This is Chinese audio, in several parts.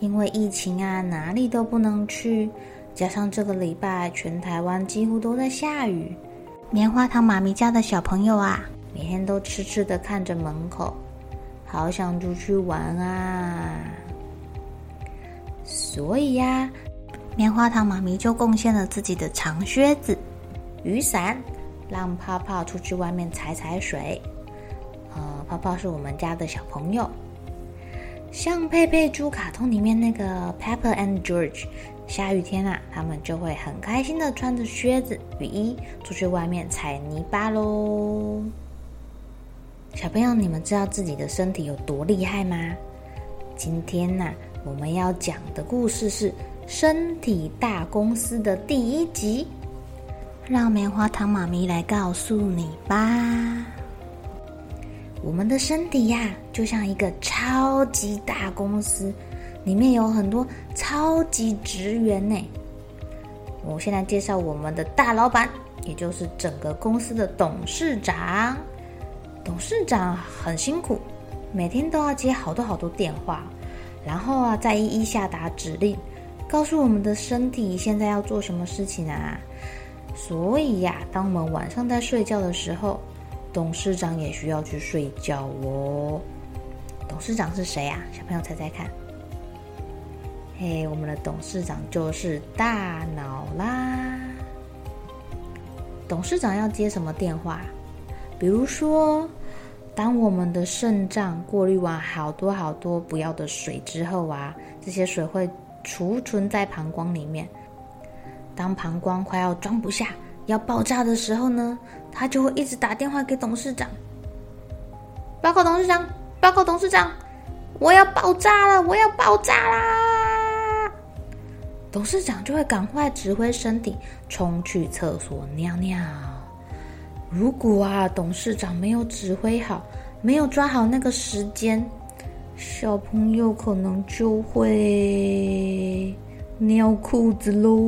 因为疫情啊，哪里都不能去，加上这个礼拜全台湾几乎都在下雨，棉花糖妈咪家的小朋友啊，每天都痴痴的看着门口，好想出去玩啊！所以呀，棉花糖妈咪就贡献了自己的长靴子、雨伞。让泡泡出去外面踩踩水。呃，泡泡是我们家的小朋友，像佩佩猪卡通里面那个 Pepper and George，下雨天啊，他们就会很开心的穿着靴子、雨衣出去外面踩泥巴喽。小朋友，你们知道自己的身体有多厉害吗？今天呢、啊，我们要讲的故事是《身体大公司》的第一集。让棉花糖妈咪来告诉你吧。我们的身体呀，就像一个超级大公司，里面有很多超级职员呢。我现在介绍我们的大老板，也就是整个公司的董事长。董事长很辛苦，每天都要接好多好多电话，然后啊，再一一下达指令，告诉我们的身体现在要做什么事情啊。所以呀，当我们晚上在睡觉的时候，董事长也需要去睡觉哦。董事长是谁呀？小朋友猜猜看。嘿，我们的董事长就是大脑啦。董事长要接什么电话？比如说，当我们的肾脏过滤完好多好多不要的水之后啊，这些水会储存在膀胱里面。当膀胱快要装不下，要爆炸的时候呢，他就会一直打电话给董事长。报告董事长，报告董事长，我要爆炸了，我要爆炸啦！董事长就会赶快指挥身体冲去厕所尿尿。如果啊，董事长没有指挥好，没有抓好那个时间，小朋友可能就会。尿裤子喽！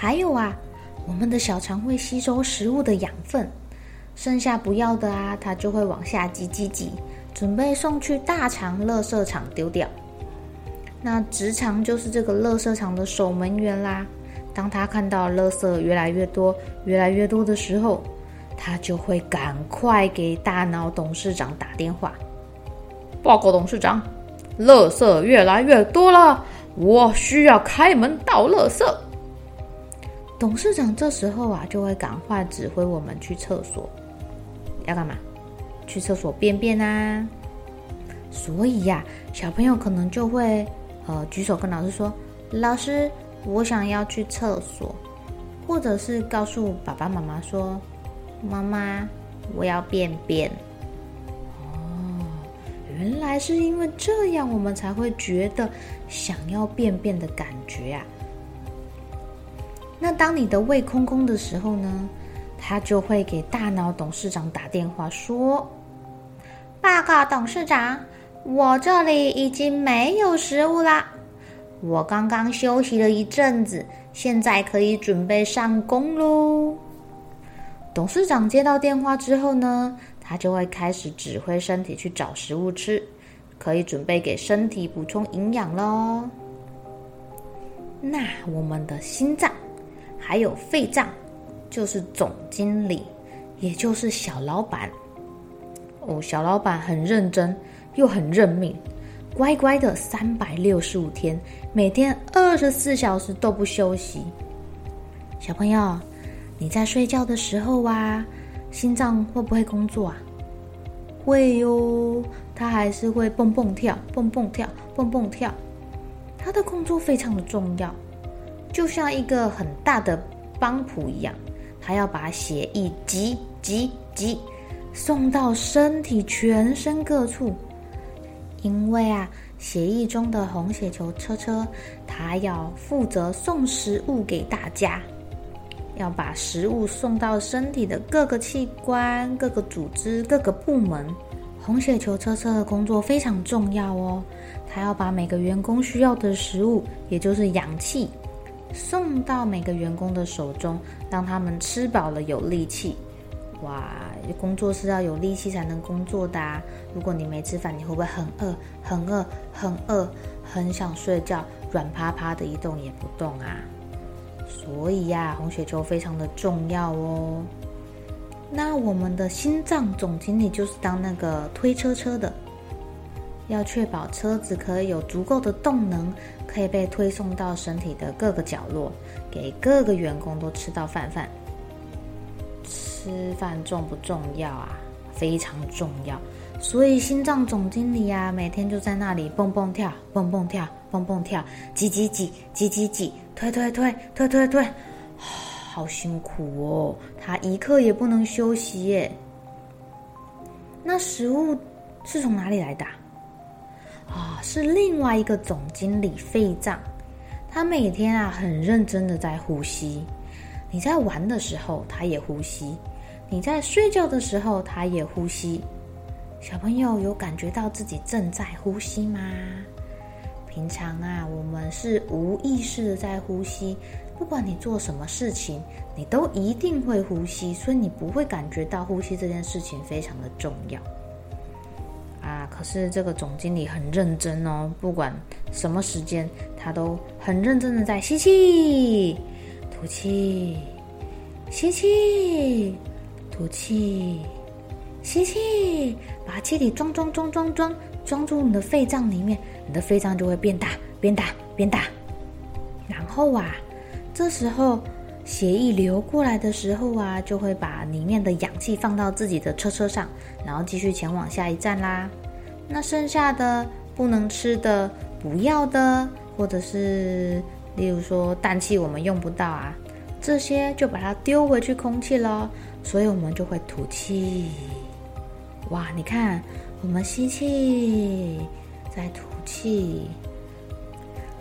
还有啊，我们的小肠会吸收食物的养分，剩下不要的啊，它就会往下挤挤挤，准备送去大肠垃圾场丢掉。那直肠就是这个垃圾场的守门员啦。当他看到垃圾越来越多、越来越多的时候，他就会赶快给大脑董事长打电话，报告董事长。垃圾越来越多了，我需要开门倒垃圾。董事长这时候啊，就会赶快指挥我们去厕所，要干嘛？去厕所便便啊！所以呀，小朋友可能就会呃举手跟老师说：“老师，我想要去厕所。”或者是告诉爸爸妈妈说：“妈妈，我要便便。”哦原来是因为这样，我们才会觉得想要便便的感觉啊。那当你的胃空空的时候呢，他就会给大脑董事长打电话说：“报告董事长，我这里已经没有食物啦。我刚刚休息了一阵子，现在可以准备上工喽。”董事长接到电话之后呢，他就会开始指挥身体去找食物吃，可以准备给身体补充营养喽。那我们的心脏还有肺脏，就是总经理，也就是小老板。哦，小老板很认真又很认命，乖乖的三百六十五天，每天二十四小时都不休息。小朋友，你在睡觉的时候啊，心脏会不会工作啊？会哟，它还是会蹦蹦跳，蹦蹦跳，蹦蹦跳。它的工作非常的重要，就像一个很大的帮浦一样，他要把血液挤挤挤送到身体全身各处。因为啊，血液中的红血球车车，它要负责送食物给大家，要把食物送到身体的各个器官、各个组织、各个部门。红血球车车的工作非常重要哦，它要把每个员工需要的食物，也就是氧气，送到每个员工的手中，让他们吃饱了有力气。哇，工作是要有力气才能工作的啊！如果你没吃饭，你会不会很饿、很饿、很饿、很想睡觉，软趴趴的一动也不动啊？所以呀，红血球非常的重要哦。那我们的心脏总经理就是当那个推车车的，要确保车子可以有足够的动能，可以被推送到身体的各个角落，给各个员工都吃到饭饭。吃饭重不重要啊？非常重要。所以心脏总经理啊，每天就在那里蹦蹦跳，蹦蹦跳，蹦蹦跳，挤挤挤，挤挤挤，推推推，推推推，好辛苦哦。他一刻也不能休息耶。那食物是从哪里来的？啊是另外一个总经理肺脏，他每天啊很认真的在呼吸。你在玩的时候，他也呼吸。你在睡觉的时候，他也呼吸。小朋友有感觉到自己正在呼吸吗？平常啊，我们是无意识的在呼吸。不管你做什么事情，你都一定会呼吸，所以你不会感觉到呼吸这件事情非常的重要。可是这个总经理很认真哦，不管什么时间，他都很认真的在吸气、吐气、吸气。吐气，吸气，把气体装装装装装装入你的肺脏里面，你的肺脏就会变大变大变大。然后啊，这时候血液流过来的时候啊，就会把里面的氧气放到自己的车车上，然后继续前往下一站啦。那剩下的不能吃的、不要的，或者是例如说氮气我们用不到啊，这些就把它丢回去空气喽。所以我们就会吐气，哇！你看，我们吸气，再吐气，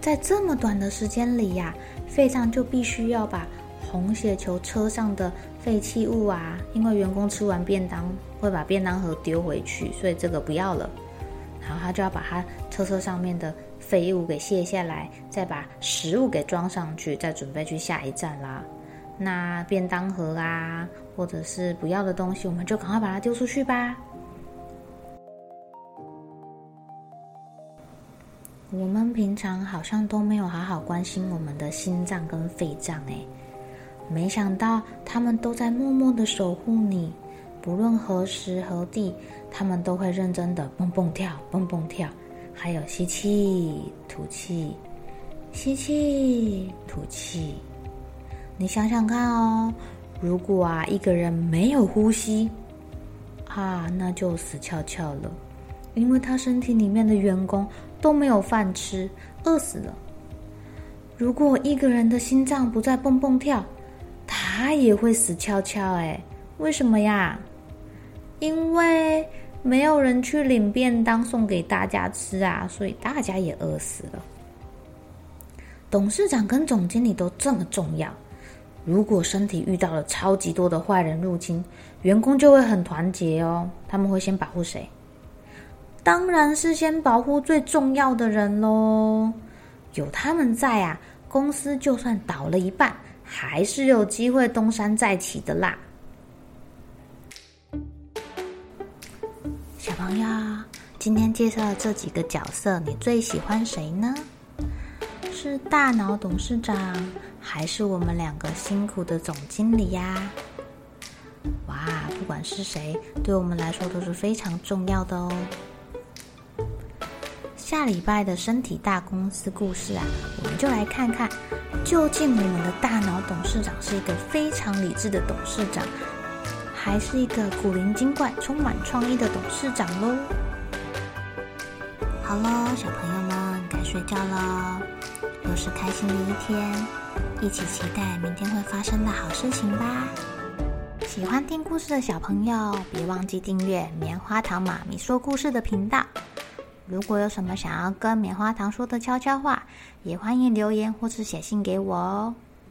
在这么短的时间里呀，肺脏就必须要把红血球车上的废弃物啊，因为员工吃完便当会把便当盒丢回去，所以这个不要了，然后他就要把他车车上面的废物给卸下来，再把食物给装上去，再准备去下一站啦。那便当盒啊，或者是不要的东西，我们就赶快把它丢出去吧。我们平常好像都没有好好关心我们的心脏跟肺脏诶，没想到他们都在默默的守护你，不论何时何地，他们都会认真的蹦蹦跳，蹦蹦跳，还有吸气、吐气，吸气、吐气。你想想看哦，如果啊一个人没有呼吸，啊那就死翘翘了，因为他身体里面的员工都没有饭吃，饿死了。如果一个人的心脏不再蹦蹦跳，他也会死翘翘哎，为什么呀？因为没有人去领便当送给大家吃啊，所以大家也饿死了。董事长跟总经理都这么重要。如果身体遇到了超级多的坏人入侵，员工就会很团结哦。他们会先保护谁？当然是先保护最重要的人喽。有他们在啊，公司就算倒了一半，还是有机会东山再起的啦。小朋友，今天介绍的这几个角色，你最喜欢谁呢？是大脑董事长，还是我们两个辛苦的总经理呀？哇，不管是谁，对我们来说都是非常重要的哦。下礼拜的身体大公司故事啊，我们就来看看，究竟我们的大脑董事长是一个非常理智的董事长，还是一个古灵精怪、充满创意的董事长喽？好喽，小朋友们该睡觉了，又是开心的一天，一起期待明天会发生的好事情吧。喜欢听故事的小朋友，别忘记订阅棉花糖妈咪说故事的频道。如果有什么想要跟棉花糖说的悄悄话，也欢迎留言或是写信给我哦。